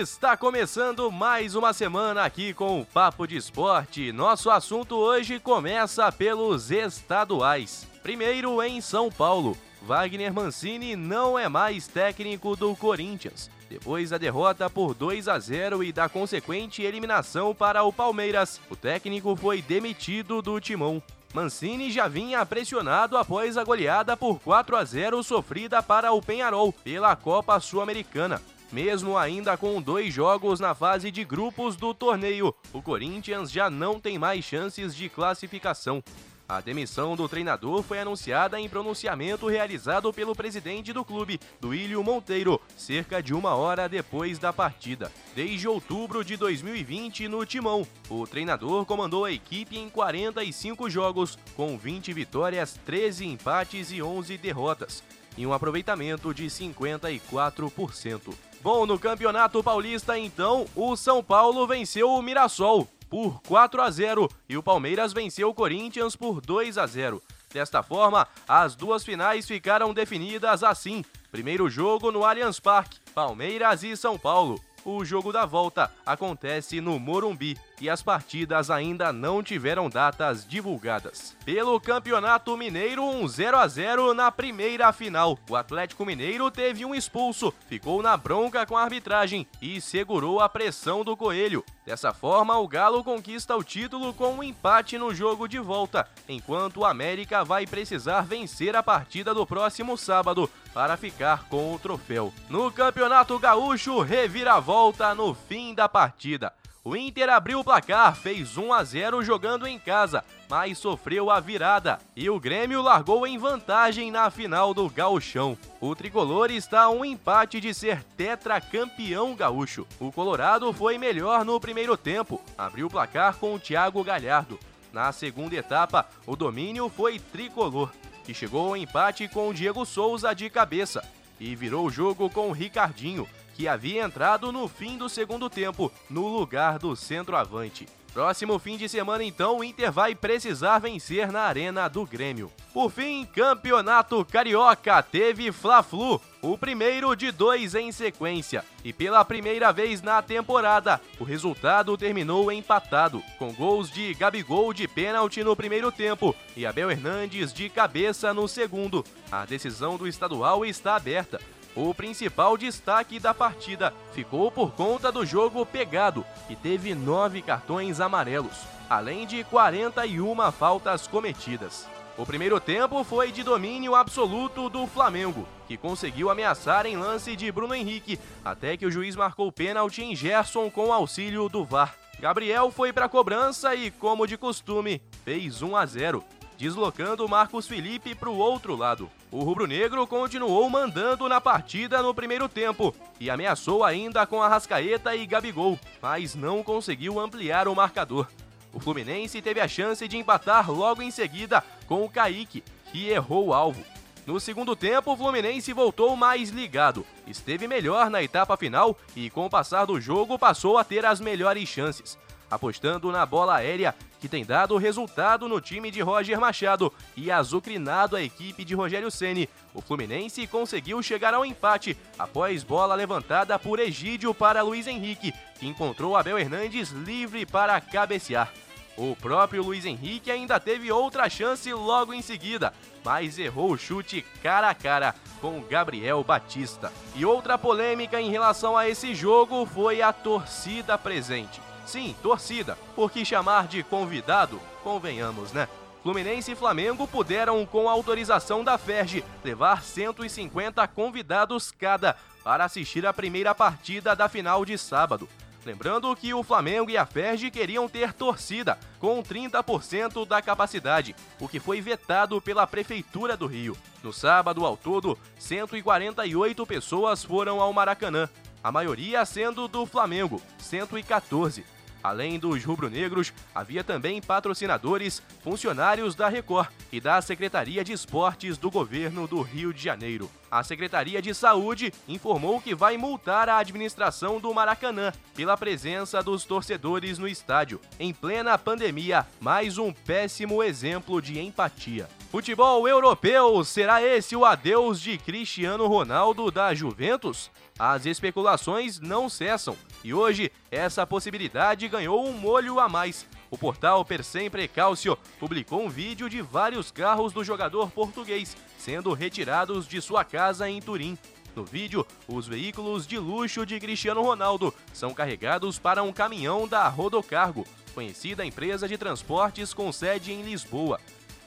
Está começando mais uma semana aqui com o Papo de Esporte. Nosso assunto hoje começa pelos estaduais. Primeiro em São Paulo. Wagner Mancini não é mais técnico do Corinthians. Depois da derrota por 2 a 0 e da consequente eliminação para o Palmeiras, o técnico foi demitido do timão. Mancini já vinha pressionado após a goleada por 4 a 0 sofrida para o Penharol pela Copa Sul-Americana. Mesmo ainda com dois jogos na fase de grupos do torneio, o Corinthians já não tem mais chances de classificação. A demissão do treinador foi anunciada em pronunciamento realizado pelo presidente do clube, Duílio Monteiro, cerca de uma hora depois da partida. Desde outubro de 2020, no Timão, o treinador comandou a equipe em 45 jogos, com 20 vitórias, 13 empates e 11 derrotas, e um aproveitamento de 54%. Bom, no Campeonato Paulista, então, o São Paulo venceu o Mirassol por 4 a 0 e o Palmeiras venceu o Corinthians por 2 a 0. Desta forma, as duas finais ficaram definidas assim: primeiro jogo no Allianz Parque, Palmeiras e São Paulo. O jogo da volta acontece no Morumbi e as partidas ainda não tiveram datas divulgadas. Pelo Campeonato Mineiro, um 0 a 0 na primeira final. O Atlético Mineiro teve um expulso, ficou na bronca com a arbitragem e segurou a pressão do Coelho. Dessa forma, o Galo conquista o título com um empate no jogo de volta, enquanto o América vai precisar vencer a partida do próximo sábado para ficar com o troféu. No Campeonato Gaúcho, reviravolta no fim da partida. O Inter abriu o placar, fez 1 a 0 jogando em casa, mas sofreu a virada e o Grêmio largou em vantagem na final do Gauchão. O tricolor está a um empate de ser tetracampeão gaúcho. O Colorado foi melhor no primeiro tempo, abriu o placar com o Thiago Galhardo. Na segunda etapa, o domínio foi tricolor, que chegou ao empate com o Diego Souza de cabeça e virou o jogo com o Ricardinho que havia entrado no fim do segundo tempo, no lugar do centroavante. Próximo fim de semana, então, o Inter vai precisar vencer na Arena do Grêmio. Por fim, Campeonato Carioca teve Fla-Flu, o primeiro de dois em sequência. E pela primeira vez na temporada, o resultado terminou empatado, com gols de Gabigol de pênalti no primeiro tempo e Abel Hernandes de cabeça no segundo. A decisão do estadual está aberta. O principal destaque da partida ficou por conta do jogo pegado, que teve nove cartões amarelos, além de 41 faltas cometidas. O primeiro tempo foi de domínio absoluto do Flamengo, que conseguiu ameaçar em lance de Bruno Henrique, até que o juiz marcou pênalti em Gerson com auxílio do VAR. Gabriel foi para a cobrança e, como de costume, fez 1 a 0 deslocando Marcos Felipe para o outro lado. O rubro-negro continuou mandando na partida no primeiro tempo e ameaçou ainda com Arrascaeta e Gabigol, mas não conseguiu ampliar o marcador. O Fluminense teve a chance de empatar logo em seguida com o Kaique, que errou o alvo. No segundo tempo, o Fluminense voltou mais ligado, esteve melhor na etapa final e, com o passar do jogo, passou a ter as melhores chances apostando na bola aérea, que tem dado resultado no time de Roger Machado e azucrinado a equipe de Rogério Ceni. O Fluminense conseguiu chegar ao empate após bola levantada por Egídio para Luiz Henrique, que encontrou Abel Hernandes livre para cabecear. O próprio Luiz Henrique ainda teve outra chance logo em seguida, mas errou o chute cara a cara com Gabriel Batista. E outra polêmica em relação a esse jogo foi a torcida presente. Sim, torcida, porque chamar de convidado, convenhamos, né? Fluminense e Flamengo puderam, com autorização da FERJ, levar 150 convidados cada para assistir a primeira partida da final de sábado. Lembrando que o Flamengo e a FERJ queriam ter torcida, com 30% da capacidade, o que foi vetado pela Prefeitura do Rio. No sábado, ao todo, 148 pessoas foram ao Maracanã. A maioria sendo do Flamengo, 114. Além dos rubro-negros, havia também patrocinadores, funcionários da Record e da Secretaria de Esportes do governo do Rio de Janeiro. A Secretaria de Saúde informou que vai multar a administração do Maracanã pela presença dos torcedores no estádio. Em plena pandemia, mais um péssimo exemplo de empatia. Futebol europeu, será esse o adeus de Cristiano Ronaldo da Juventus? As especulações não cessam e hoje essa possibilidade ganhou um molho a mais. O portal Per Sempre Calcio publicou um vídeo de vários carros do jogador português sendo retirados de sua casa em Turim. No vídeo, os veículos de luxo de Cristiano Ronaldo são carregados para um caminhão da Rodocargo, conhecida empresa de transportes com sede em Lisboa.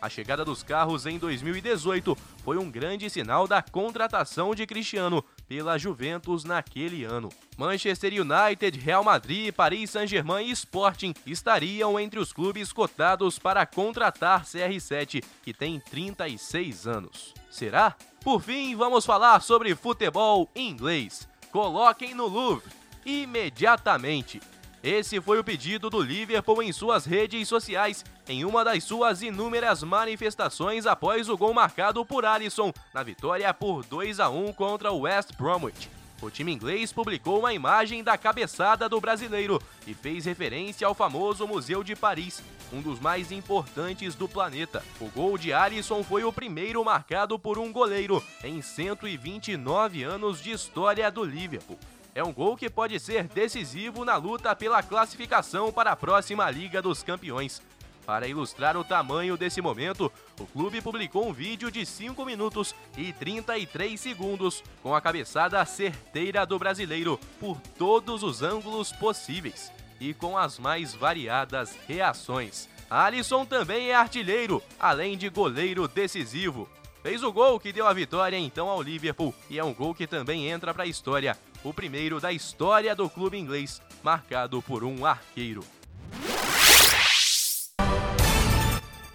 A chegada dos carros em 2018 foi um grande sinal da contratação de Cristiano pela Juventus naquele ano. Manchester United, Real Madrid, Paris Saint-Germain e Sporting estariam entre os clubes cotados para contratar CR7, que tem 36 anos. Será? Por fim, vamos falar sobre futebol inglês. Coloquem no Louvre imediatamente. Esse foi o pedido do Liverpool em suas redes sociais, em uma das suas inúmeras manifestações após o gol marcado por Alisson na vitória por 2 a 1 contra o West Bromwich. O time inglês publicou uma imagem da cabeçada do brasileiro e fez referência ao famoso Museu de Paris, um dos mais importantes do planeta. O gol de Alisson foi o primeiro marcado por um goleiro em 129 anos de história do Liverpool é um gol que pode ser decisivo na luta pela classificação para a próxima Liga dos Campeões. Para ilustrar o tamanho desse momento, o clube publicou um vídeo de 5 minutos e 33 segundos com a cabeçada certeira do brasileiro por todos os ângulos possíveis e com as mais variadas reações. Alisson também é artilheiro, além de goleiro decisivo. Fez o gol que deu a vitória então ao Liverpool e é um gol que também entra para a história o primeiro da história do clube inglês, marcado por um arqueiro.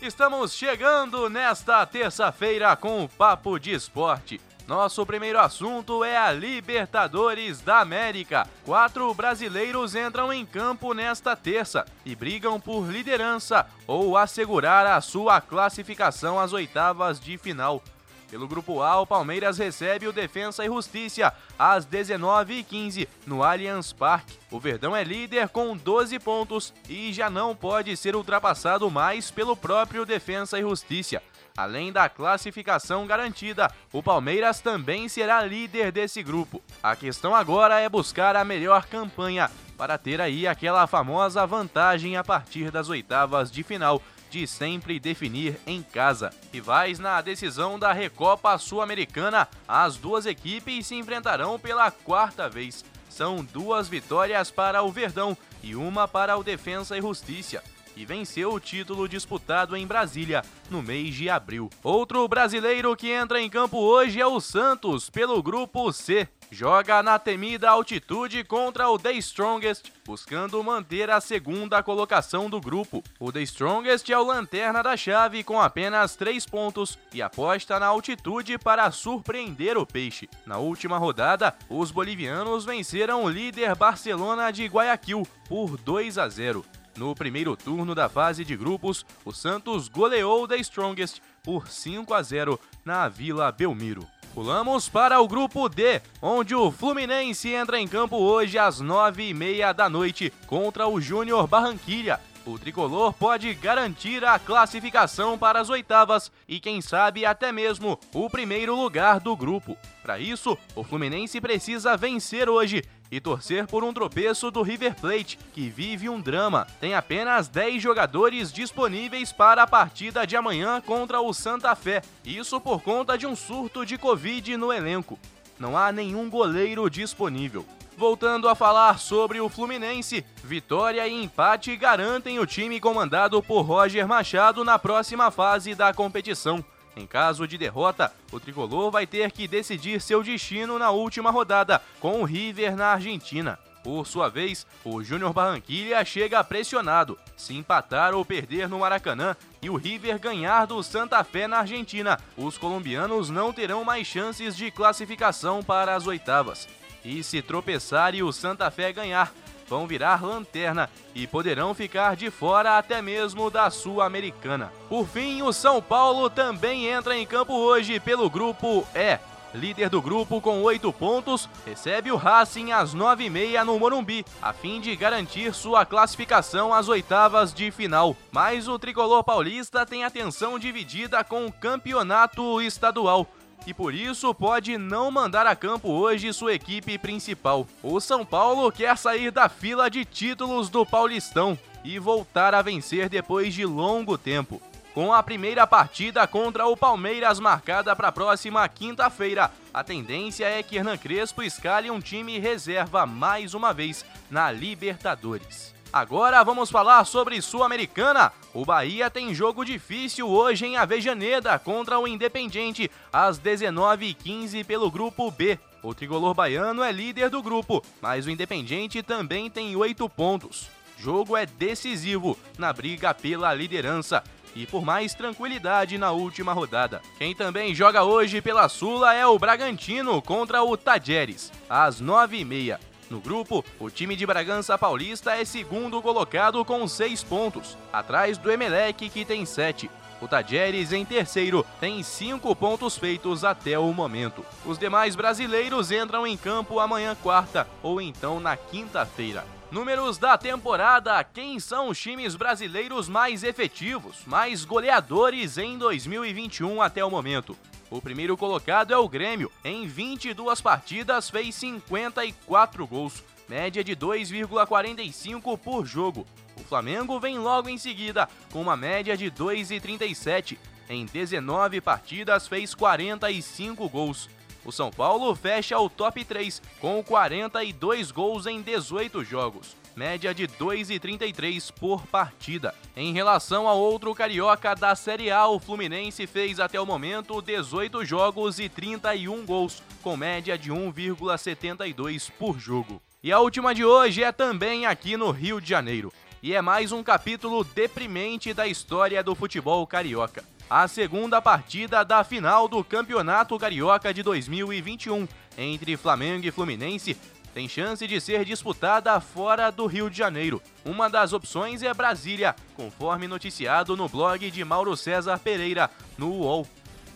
Estamos chegando nesta terça-feira com o Papo de Esporte. Nosso primeiro assunto é a Libertadores da América. Quatro brasileiros entram em campo nesta terça e brigam por liderança ou assegurar a sua classificação às oitavas de final. Pelo Grupo A, o Palmeiras recebe o Defensa e Justiça às 19h15 no Allianz Parque. O Verdão é líder com 12 pontos e já não pode ser ultrapassado mais pelo próprio Defensa e Justiça. Além da classificação garantida, o Palmeiras também será líder desse grupo. A questão agora é buscar a melhor campanha para ter aí aquela famosa vantagem a partir das oitavas de final de sempre definir em casa. Rivais na decisão da Recopa Sul-Americana, as duas equipes se enfrentarão pela quarta vez. São duas vitórias para o Verdão e uma para o Defensa e Justiça que venceu o título disputado em Brasília no mês de abril. Outro brasileiro que entra em campo hoje é o Santos, pelo grupo C. Joga na temida altitude contra o The Strongest, buscando manter a segunda colocação do grupo. O The Strongest é o lanterna da chave com apenas 3 pontos e aposta na altitude para surpreender o peixe. Na última rodada, os bolivianos venceram o líder Barcelona de Guayaquil por 2 a 0. No primeiro turno da fase de grupos, o Santos goleou o The Strongest por 5 a 0 na Vila Belmiro. Pulamos para o grupo D, onde o Fluminense entra em campo hoje às 9h30 da noite contra o Júnior Barranquilha. O tricolor pode garantir a classificação para as oitavas e, quem sabe, até mesmo o primeiro lugar do grupo. Para isso, o Fluminense precisa vencer hoje e torcer por um tropeço do River Plate, que vive um drama. Tem apenas 10 jogadores disponíveis para a partida de amanhã contra o Santa Fé. Isso por conta de um surto de Covid no elenco. Não há nenhum goleiro disponível. Voltando a falar sobre o Fluminense, vitória e empate garantem o time comandado por Roger Machado na próxima fase da competição. Em caso de derrota, o tricolor vai ter que decidir seu destino na última rodada, com o River na Argentina. Por sua vez, o Júnior Barranquilha chega pressionado. Se empatar ou perder no Maracanã e o River ganhar do Santa Fé na Argentina, os colombianos não terão mais chances de classificação para as oitavas. E se tropeçar e o Santa Fé ganhar, vão virar lanterna e poderão ficar de fora até mesmo da Sul-Americana. Por fim, o São Paulo também entra em campo hoje pelo grupo E. Líder do grupo com oito pontos, recebe o Racing às nove e meia no Morumbi, a fim de garantir sua classificação às oitavas de final. Mas o tricolor paulista tem atenção dividida com o campeonato estadual e por isso pode não mandar a campo hoje sua equipe principal. O São Paulo quer sair da fila de títulos do Paulistão e voltar a vencer depois de longo tempo. Com a primeira partida contra o Palmeiras marcada para a próxima quinta-feira, a tendência é que Hernan Crespo escale um time reserva mais uma vez na Libertadores. Agora vamos falar sobre Sul-Americana. O Bahia tem jogo difícil hoje em Avejaneda contra o Independente, às 19h15 pelo Grupo B. O tricolor baiano é líder do grupo, mas o Independente também tem oito pontos. Jogo é decisivo na briga pela liderança e por mais tranquilidade na última rodada. Quem também joga hoje pela Sula é o Bragantino contra o Tajeres, às 9h30. No grupo, o time de Bragança Paulista é segundo colocado com seis pontos, atrás do Emelec, que tem sete. O Tajeres, em terceiro, tem cinco pontos feitos até o momento. Os demais brasileiros entram em campo amanhã, quarta, ou então na quinta-feira. Números da temporada: quem são os times brasileiros mais efetivos, mais goleadores em 2021 até o momento? O primeiro colocado é o Grêmio. Em 22 partidas fez 54 gols, média de 2,45 por jogo. O Flamengo vem logo em seguida, com uma média de 2,37. Em 19 partidas fez 45 gols. O São Paulo fecha o top 3 com 42 gols em 18 jogos média de 2,33 por partida. Em relação ao outro carioca da Série A, o Fluminense fez até o momento 18 jogos e 31 gols, com média de 1,72 por jogo. E a última de hoje é também aqui no Rio de Janeiro. E é mais um capítulo deprimente da história do futebol carioca. A segunda partida da final do Campeonato Carioca de 2021 entre Flamengo e Fluminense tem chance de ser disputada fora do Rio de Janeiro. Uma das opções é Brasília, conforme noticiado no blog de Mauro César Pereira, no UOL.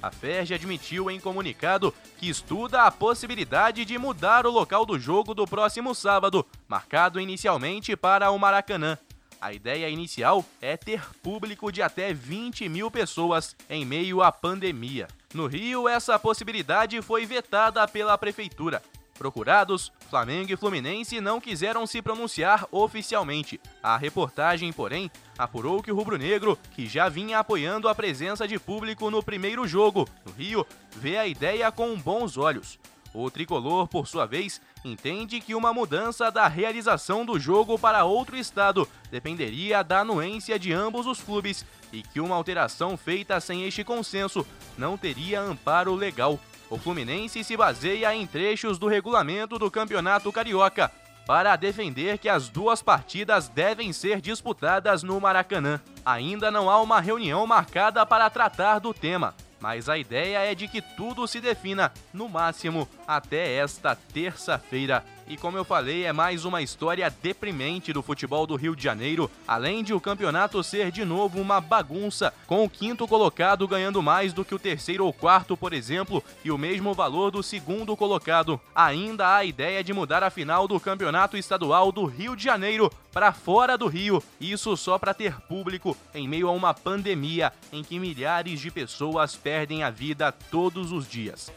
A FERJ admitiu em comunicado que estuda a possibilidade de mudar o local do jogo do próximo sábado, marcado inicialmente para o Maracanã. A ideia inicial é ter público de até 20 mil pessoas em meio à pandemia. No Rio, essa possibilidade foi vetada pela Prefeitura. Procurados, Flamengo e Fluminense não quiseram se pronunciar oficialmente. A reportagem, porém, apurou que o rubro-negro, que já vinha apoiando a presença de público no primeiro jogo, no Rio, vê a ideia com bons olhos. O tricolor, por sua vez, entende que uma mudança da realização do jogo para outro estado dependeria da anuência de ambos os clubes e que uma alteração feita sem este consenso não teria amparo legal. O Fluminense se baseia em trechos do regulamento do Campeonato Carioca para defender que as duas partidas devem ser disputadas no Maracanã. Ainda não há uma reunião marcada para tratar do tema, mas a ideia é de que tudo se defina, no máximo, até esta terça-feira. E como eu falei, é mais uma história deprimente do futebol do Rio de Janeiro, além de o campeonato ser de novo uma bagunça, com o quinto colocado ganhando mais do que o terceiro ou quarto, por exemplo, e o mesmo valor do segundo colocado. Ainda há a ideia de mudar a final do campeonato estadual do Rio de Janeiro para fora do Rio, isso só para ter público em meio a uma pandemia em que milhares de pessoas perdem a vida todos os dias.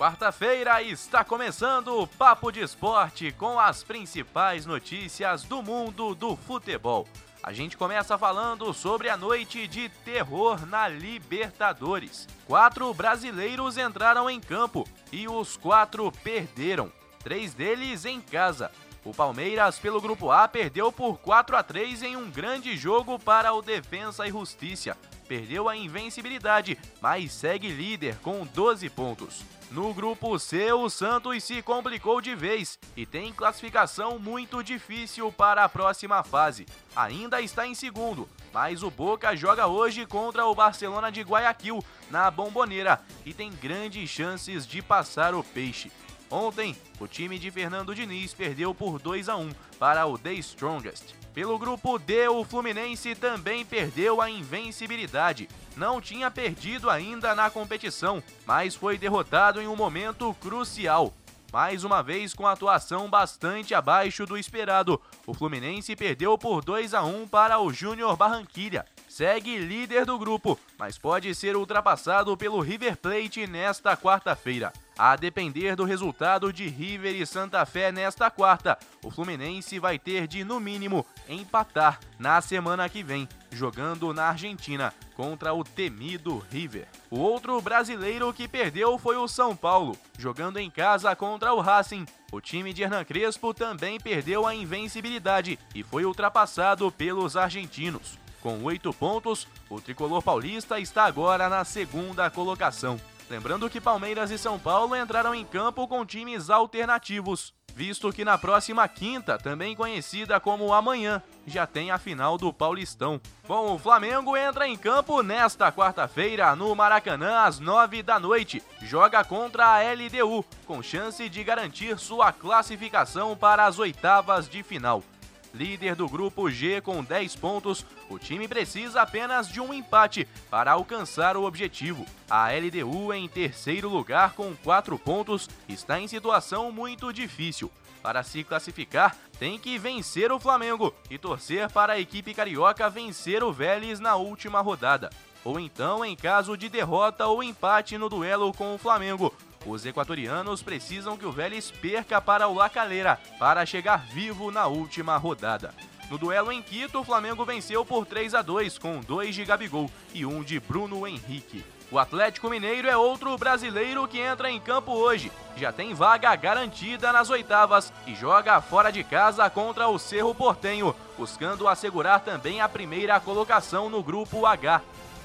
Quarta-feira está começando o Papo de Esporte com as principais notícias do mundo do futebol. A gente começa falando sobre a noite de terror na Libertadores. Quatro brasileiros entraram em campo e os quatro perderam. Três deles em casa. O Palmeiras, pelo grupo A, perdeu por 4 a 3 em um grande jogo para o Defensa e Justiça. Perdeu a invencibilidade, mas segue líder com 12 pontos. No grupo C, o Santos se complicou de vez e tem classificação muito difícil para a próxima fase. Ainda está em segundo, Mas o Boca joga hoje contra o Barcelona de Guayaquil, na Bomboneira, e tem grandes chances de passar o peixe. Ontem, o time de Fernando Diniz perdeu por 2 a 1 para o The Strongest. Pelo grupo D, o Fluminense também perdeu a invencibilidade. Não tinha perdido ainda na competição, mas foi derrotado em um momento crucial. Mais uma vez com atuação bastante abaixo do esperado, o Fluminense perdeu por 2 a 1 para o Júnior Barranquilha. Segue líder do grupo, mas pode ser ultrapassado pelo River Plate nesta quarta-feira. A depender do resultado de River e Santa Fé nesta quarta, o Fluminense vai ter de, no mínimo, empatar na semana que vem, jogando na Argentina contra o temido River. O outro brasileiro que perdeu foi o São Paulo, jogando em casa contra o Racing. O time de Hernan Crespo também perdeu a invencibilidade e foi ultrapassado pelos argentinos. Com oito pontos, o tricolor paulista está agora na segunda colocação. Lembrando que Palmeiras e São Paulo entraram em campo com times alternativos, visto que na próxima quinta, também conhecida como amanhã, já tem a final do Paulistão. Bom, o Flamengo entra em campo nesta quarta-feira no Maracanã às nove da noite. Joga contra a LDU, com chance de garantir sua classificação para as oitavas de final. Líder do grupo G com 10 pontos, o time precisa apenas de um empate para alcançar o objetivo. A LDU, em terceiro lugar com 4 pontos, está em situação muito difícil. Para se classificar, tem que vencer o Flamengo e torcer para a equipe carioca vencer o Vélez na última rodada. Ou então, em caso de derrota ou empate no duelo com o Flamengo, os equatorianos precisam que o Vélez perca para o Lacaleira para chegar vivo na última rodada. No duelo em Quito, o Flamengo venceu por 3 a 2 com dois de Gabigol e um de Bruno Henrique. O Atlético Mineiro é outro brasileiro que entra em campo hoje. Já tem vaga garantida nas oitavas e joga fora de casa contra o Cerro Portenho, buscando assegurar também a primeira colocação no grupo H.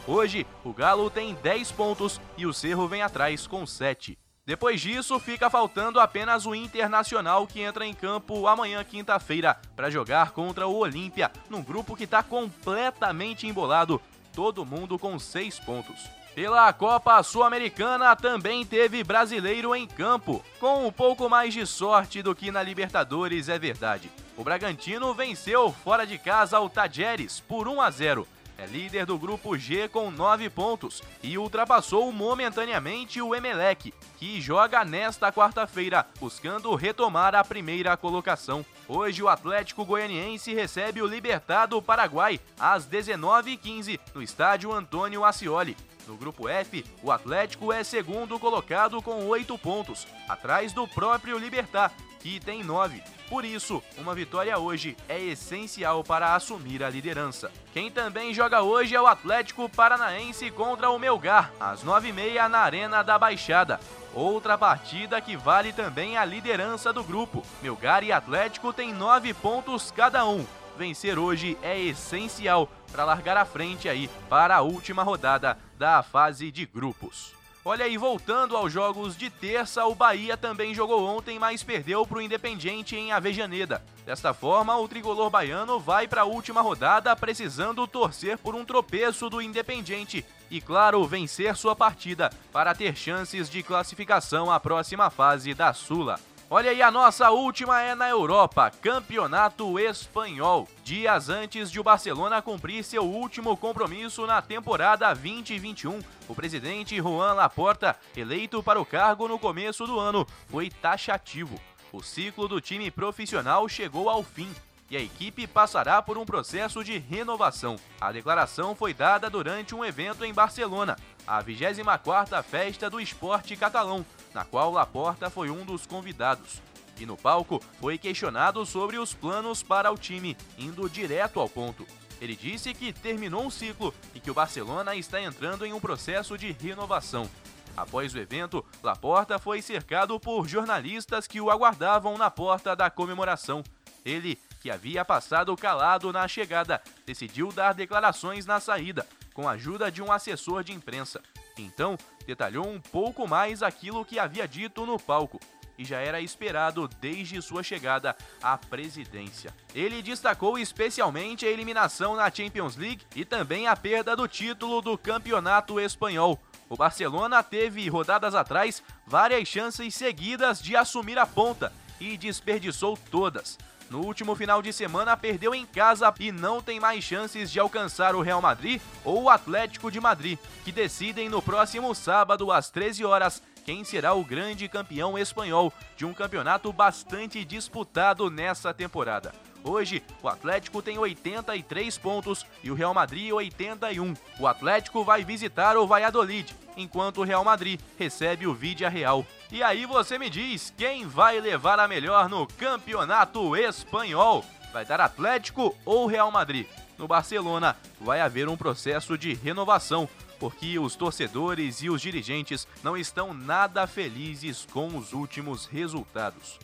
Hoje, o Galo tem 10 pontos e o Cerro vem atrás com 7. Depois disso, fica faltando apenas o Internacional que entra em campo amanhã, quinta-feira, para jogar contra o Olímpia, num grupo que está completamente embolado, todo mundo com seis pontos. Pela Copa Sul-Americana também teve brasileiro em campo, com um pouco mais de sorte do que na Libertadores, é verdade. O Bragantino venceu fora de casa o Tajeres por 1 a 0 é líder do grupo G com 9 pontos e ultrapassou momentaneamente o Emelec, que joga nesta quarta-feira, buscando retomar a primeira colocação. Hoje o Atlético Goianiense recebe o Libertad do Paraguai às 19h15 no estádio Antônio Ascioli. No grupo F, o Atlético é segundo colocado com 8 pontos, atrás do próprio Libertar, que tem 9. Por isso, uma vitória hoje é essencial para assumir a liderança. Quem também joga hoje é o Atlético Paranaense contra o Melgar, às 9h30 na Arena da Baixada. Outra partida que vale também a liderança do grupo. Melgar e Atlético têm 9 pontos cada um. Vencer hoje é essencial para largar a frente aí para a última rodada da fase de grupos. Olha aí, voltando aos jogos de terça, o Bahia também jogou ontem, mas perdeu para o Independiente em Avejaneda. Desta forma, o tricolor baiano vai para a última rodada precisando torcer por um tropeço do Independiente e, claro, vencer sua partida para ter chances de classificação à próxima fase da Sula. Olha aí, a nossa última é na Europa, Campeonato Espanhol. Dias antes de o Barcelona cumprir seu último compromisso na temporada 2021, o presidente Juan Laporta, eleito para o cargo no começo do ano, foi taxativo. O ciclo do time profissional chegou ao fim e a equipe passará por um processo de renovação. A declaração foi dada durante um evento em Barcelona, a 24ª Festa do Esporte Catalão, na qual Laporta foi um dos convidados. E no palco foi questionado sobre os planos para o time, indo direto ao ponto. Ele disse que terminou um ciclo e que o Barcelona está entrando em um processo de renovação. Após o evento, Laporta foi cercado por jornalistas que o aguardavam na porta da comemoração. Ele, que havia passado calado na chegada, decidiu dar declarações na saída, com a ajuda de um assessor de imprensa. Então, detalhou um pouco mais aquilo que havia dito no palco. e já era esperado desde sua chegada à presidência. Ele destacou especialmente a eliminação na Champions League e também a perda do título do Campeonato Espanhol. O Barcelona teve, rodadas atrás, várias chances seguidas de assumir a ponta e desperdiçou todas. No último final de semana, perdeu em casa e não tem mais chances de alcançar o Real Madrid ou o Atlético de Madrid, que decidem no próximo sábado às 13 horas quem será o grande campeão espanhol de um campeonato bastante disputado nessa temporada. Hoje, o Atlético tem 83 pontos e o Real Madrid 81. O Atlético vai visitar o Valladolid, enquanto o Real Madrid recebe o Vidia Real. E aí você me diz quem vai levar a melhor no campeonato espanhol? Vai dar Atlético ou Real Madrid? No Barcelona vai haver um processo de renovação, porque os torcedores e os dirigentes não estão nada felizes com os últimos resultados.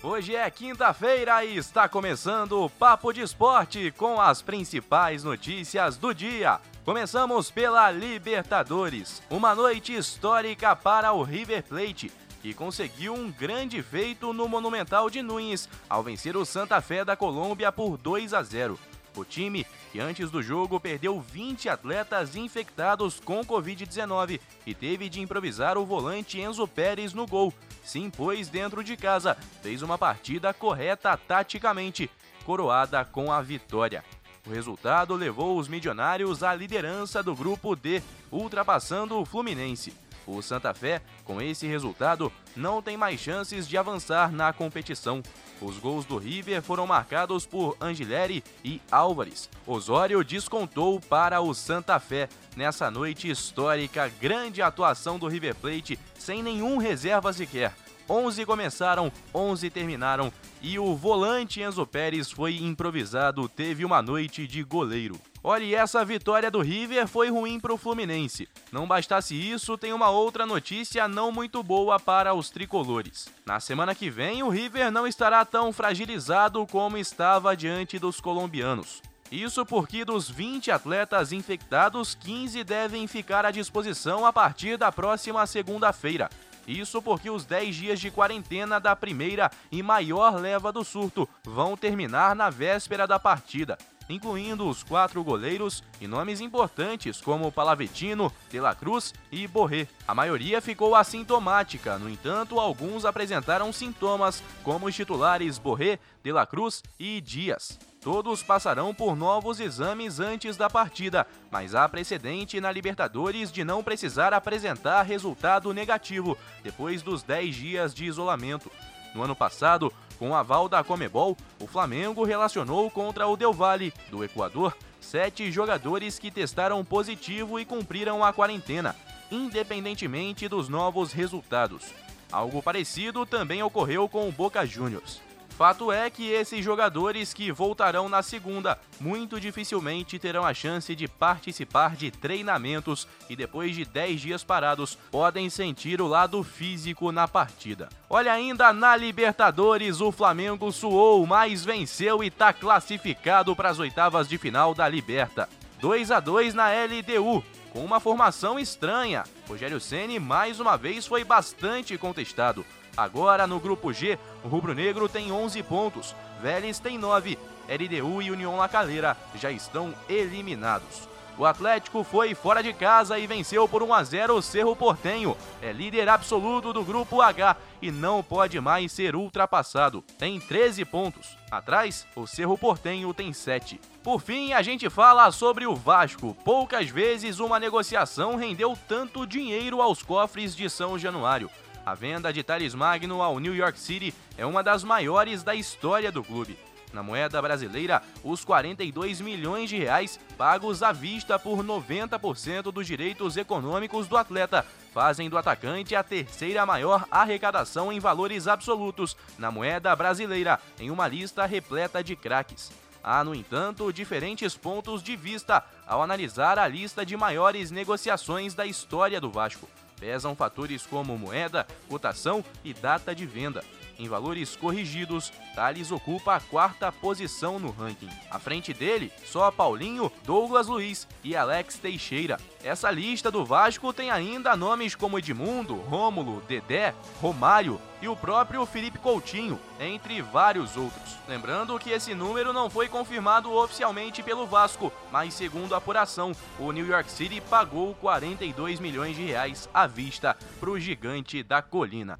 Hoje é quinta-feira e está começando o Papo de Esporte com as principais notícias do dia. Começamos pela Libertadores, uma noite histórica para o River Plate, que conseguiu um grande feito no Monumental de Nunes ao vencer o Santa Fé da Colômbia por 2 a 0. O time, que antes do jogo perdeu 20 atletas infectados com Covid-19 e teve de improvisar o volante Enzo Pérez no gol, se impôs dentro de casa, fez uma partida correta taticamente, coroada com a vitória. O resultado levou os milionários à liderança do grupo D, ultrapassando o Fluminense. O Santa Fé, com esse resultado, não tem mais chances de avançar na competição. Os gols do River foram marcados por Angileri e Álvares. Osório descontou para o Santa Fé. Nessa noite histórica, grande atuação do River Plate, sem nenhum reserva sequer. 11 começaram, 11 terminaram e o volante Enzo Pérez foi improvisado, teve uma noite de goleiro. Olha, essa vitória do River foi ruim para o Fluminense. Não bastasse isso, tem uma outra notícia não muito boa para os tricolores. Na semana que vem, o River não estará tão fragilizado como estava diante dos colombianos. Isso porque dos 20 atletas infectados, 15 devem ficar à disposição a partir da próxima segunda-feira. Isso porque os 10 dias de quarentena da primeira e maior leva do surto vão terminar na véspera da partida incluindo os quatro goleiros e nomes importantes como Palavetino, De La Cruz e Borré. A maioria ficou assintomática, no entanto, alguns apresentaram sintomas, como os titulares Borré, De La Cruz e Dias. Todos passarão por novos exames antes da partida, mas há precedente na Libertadores de não precisar apresentar resultado negativo depois dos 10 dias de isolamento. No ano passado, com o aval da Comebol, o Flamengo relacionou contra o Del Valle, do Equador, sete jogadores que testaram positivo e cumpriram a quarentena, independentemente dos novos resultados. Algo parecido também ocorreu com o Boca Juniors. Fato é que esses jogadores que voltarão na segunda muito dificilmente terão a chance de participar de treinamentos e depois de 10 dias parados podem sentir o lado físico na partida. Olha ainda na Libertadores, o Flamengo suou, mas venceu e está classificado para as oitavas de final da Liberta. 2 a 2 na LDU, com uma formação estranha. Rogério Ceni mais uma vez foi bastante contestado. Agora no grupo G, o rubro-negro tem 11 pontos, Vélez tem 9, LDU e União La Calera já estão eliminados. O Atlético foi fora de casa e venceu por 1 a 0 o Cerro Portenho. É líder absoluto do grupo H e não pode mais ser ultrapassado. Tem 13 pontos. Atrás, o Cerro Portenho tem 7. Por fim, a gente fala sobre o Vasco. Poucas vezes uma negociação rendeu tanto dinheiro aos cofres de São Januário. A venda de Thales Magno ao New York City é uma das maiores da história do clube. Na moeda brasileira, os 42 milhões de reais pagos à vista por 90% dos direitos econômicos do atleta fazem do atacante a terceira maior arrecadação em valores absolutos na moeda brasileira, em uma lista repleta de craques. Há, no entanto, diferentes pontos de vista ao analisar a lista de maiores negociações da história do Vasco pesam fatores como moeda, cotação e data de venda. Em valores corrigidos, Thales ocupa a quarta posição no ranking. À frente dele, só Paulinho, Douglas Luiz e Alex Teixeira. Essa lista do Vasco tem ainda nomes como Edmundo, Rômulo, Dedé, Romário e o próprio Felipe Coutinho, entre vários outros. Lembrando que esse número não foi confirmado oficialmente pelo Vasco, mas segundo a apuração, o New York City pagou 42 milhões de reais à vista para o gigante da colina.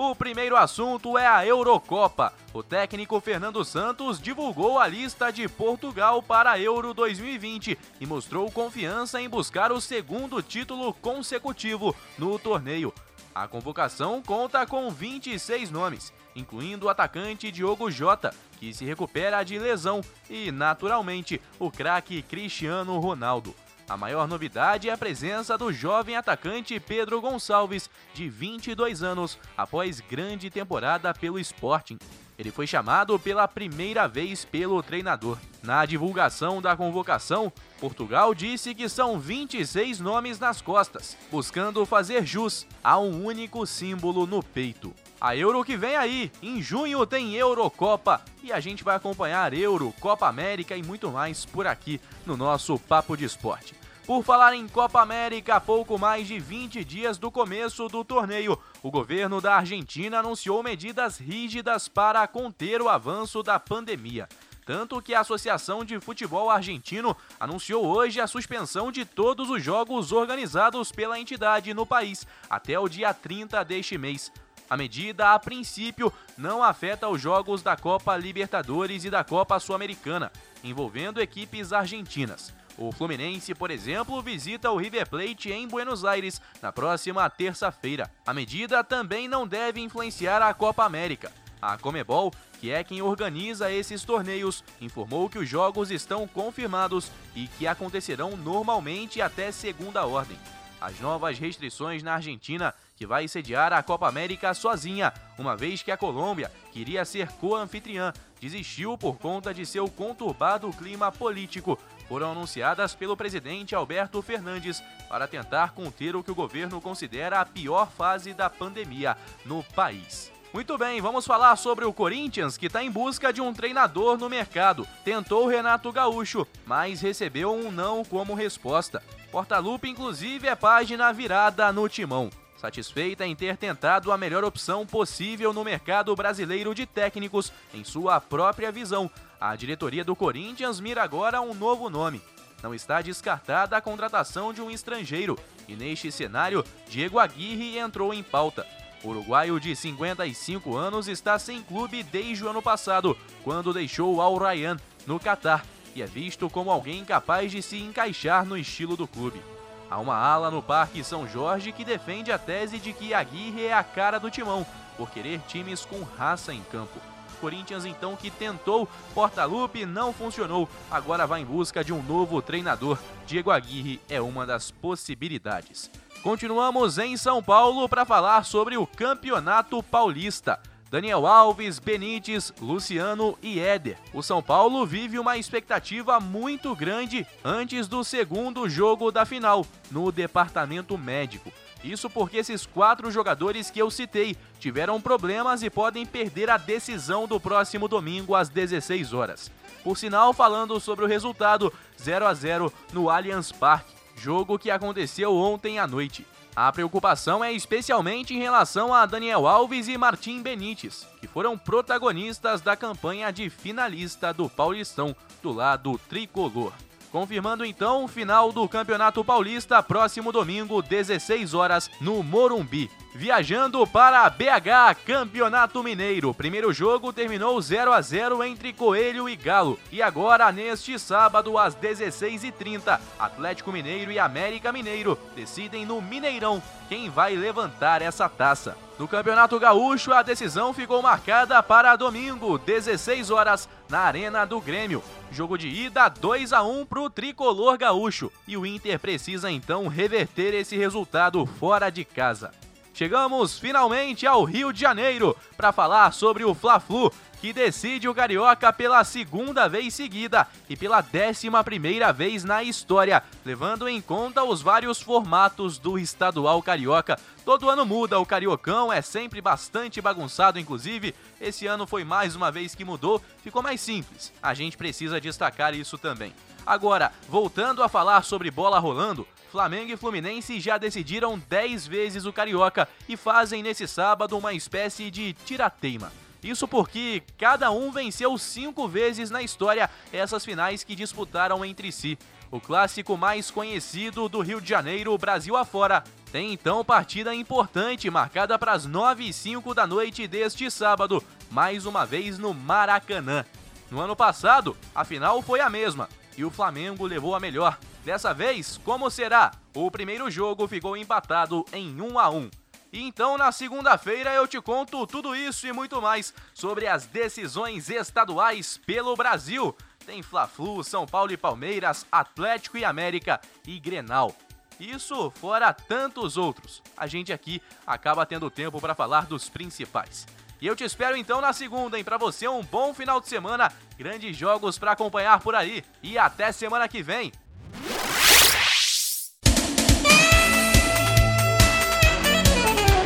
O primeiro assunto é a Eurocopa. O técnico Fernando Santos divulgou a lista de Portugal para a Euro 2020 e mostrou confiança em buscar o segundo título consecutivo no torneio. A convocação conta com 26 nomes, incluindo o atacante Diogo Jota, que se recupera de lesão, e, naturalmente, o craque Cristiano Ronaldo. A maior novidade é a presença do jovem atacante Pedro Gonçalves, de 22 anos, após grande temporada pelo Sporting. Ele foi chamado pela primeira vez pelo treinador. Na divulgação da convocação, Portugal disse que são 26 nomes nas costas, buscando fazer jus a um único símbolo no peito. A Euro que vem aí, em junho tem Eurocopa e a gente vai acompanhar Euro, Copa América e muito mais por aqui no nosso Papo de Esporte. Por falar em Copa América, pouco mais de 20 dias do começo do torneio, o governo da Argentina anunciou medidas rígidas para conter o avanço da pandemia. Tanto que a Associação de Futebol Argentino anunciou hoje a suspensão de todos os jogos organizados pela entidade no país até o dia 30 deste mês. A medida, a princípio, não afeta os jogos da Copa Libertadores e da Copa Sul-Americana, envolvendo equipes argentinas. O Fluminense, por exemplo, visita o River Plate em Buenos Aires na próxima terça-feira. A medida também não deve influenciar a Copa América. A Comebol, que é quem organiza esses torneios, informou que os jogos estão confirmados e que acontecerão normalmente até segunda ordem. As novas restrições na Argentina, que vai sediar a Copa América sozinha, uma vez que a Colômbia queria ser co-anfitriã, desistiu por conta de seu conturbado clima político foram anunciadas pelo presidente Alberto Fernandes para tentar conter o que o governo considera a pior fase da pandemia no país. Muito bem, vamos falar sobre o Corinthians, que está em busca de um treinador no mercado. Tentou Renato Gaúcho, mas recebeu um não como resposta. Portalupe, inclusive, é página virada no timão. Satisfeita em ter tentado a melhor opção possível no mercado brasileiro de técnicos, em sua própria visão, a diretoria do Corinthians mira agora um novo nome. Não está descartada a contratação de um estrangeiro, e neste cenário, Diego Aguirre entrou em pauta. O uruguaio de 55 anos está sem clube desde o ano passado, quando deixou o Al Rayyan, no Catar, e é visto como alguém capaz de se encaixar no estilo do clube. Há uma ala no Parque São Jorge que defende a tese de que Aguirre é a cara do timão, por querer times com raça em campo. Corinthians então que tentou Portalupe não funcionou, agora vai em busca de um novo treinador. Diego Aguirre é uma das possibilidades. Continuamos em São Paulo para falar sobre o Campeonato Paulista. Daniel Alves, Benítez, Luciano e Éder. O São Paulo vive uma expectativa muito grande antes do segundo jogo da final, no departamento médico. Isso porque esses quatro jogadores que eu citei tiveram problemas e podem perder a decisão do próximo domingo às 16 horas. Por sinal, falando sobre o resultado 0 a 0 no Allianz Parque, jogo que aconteceu ontem à noite. A preocupação é especialmente em relação a Daniel Alves e Martim Benítez, que foram protagonistas da campanha de finalista do Paulistão do lado tricolor. Confirmando então o final do Campeonato Paulista, próximo domingo, 16 horas, no Morumbi. Viajando para BH, Campeonato Mineiro. Primeiro jogo terminou 0 a 0 entre Coelho e Galo. E agora, neste sábado, às 16h30, Atlético Mineiro e América Mineiro decidem no Mineirão quem vai levantar essa taça. No Campeonato Gaúcho, a decisão ficou marcada para domingo, 16 horas, na Arena do Grêmio. Jogo de ida 2 a 1 para o tricolor gaúcho e o Inter precisa então reverter esse resultado fora de casa. Chegamos finalmente ao Rio de Janeiro para falar sobre o Fla-Flu, que decide o Carioca pela segunda vez seguida e pela décima primeira vez na história, levando em conta os vários formatos do estadual Carioca. Todo ano muda, o Cariocão é sempre bastante bagunçado, inclusive. Esse ano foi mais uma vez que mudou, ficou mais simples. A gente precisa destacar isso também. Agora, voltando a falar sobre bola rolando, Flamengo e Fluminense já decidiram 10 vezes o Carioca e fazem nesse sábado uma espécie de tirateima. Isso porque cada um venceu cinco vezes na história essas finais que disputaram entre si. O clássico mais conhecido do Rio de Janeiro, Brasil afora, tem então partida importante marcada para as 9 e 5 da noite deste sábado, mais uma vez no Maracanã. No ano passado, a final foi a mesma e o Flamengo levou a melhor. Dessa vez, como será? O primeiro jogo ficou empatado em 1 a 1. E então, na segunda-feira, eu te conto tudo isso e muito mais sobre as decisões estaduais pelo Brasil. Tem Fla-Flu, São Paulo e Palmeiras, Atlético e América e Grenal. Isso fora tantos outros. A gente aqui acaba tendo tempo para falar dos principais. E eu te espero então na segunda, hein? Para você um bom final de semana, grandes jogos para acompanhar por aí e até semana que vem.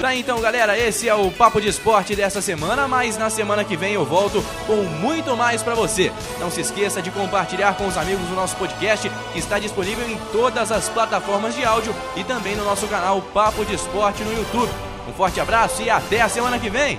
Tá então, galera, esse é o papo de esporte dessa semana, mas na semana que vem eu volto com muito mais para você. Não se esqueça de compartilhar com os amigos o nosso podcast, que está disponível em todas as plataformas de áudio e também no nosso canal Papo de Esporte no YouTube. Um forte abraço e até a semana que vem.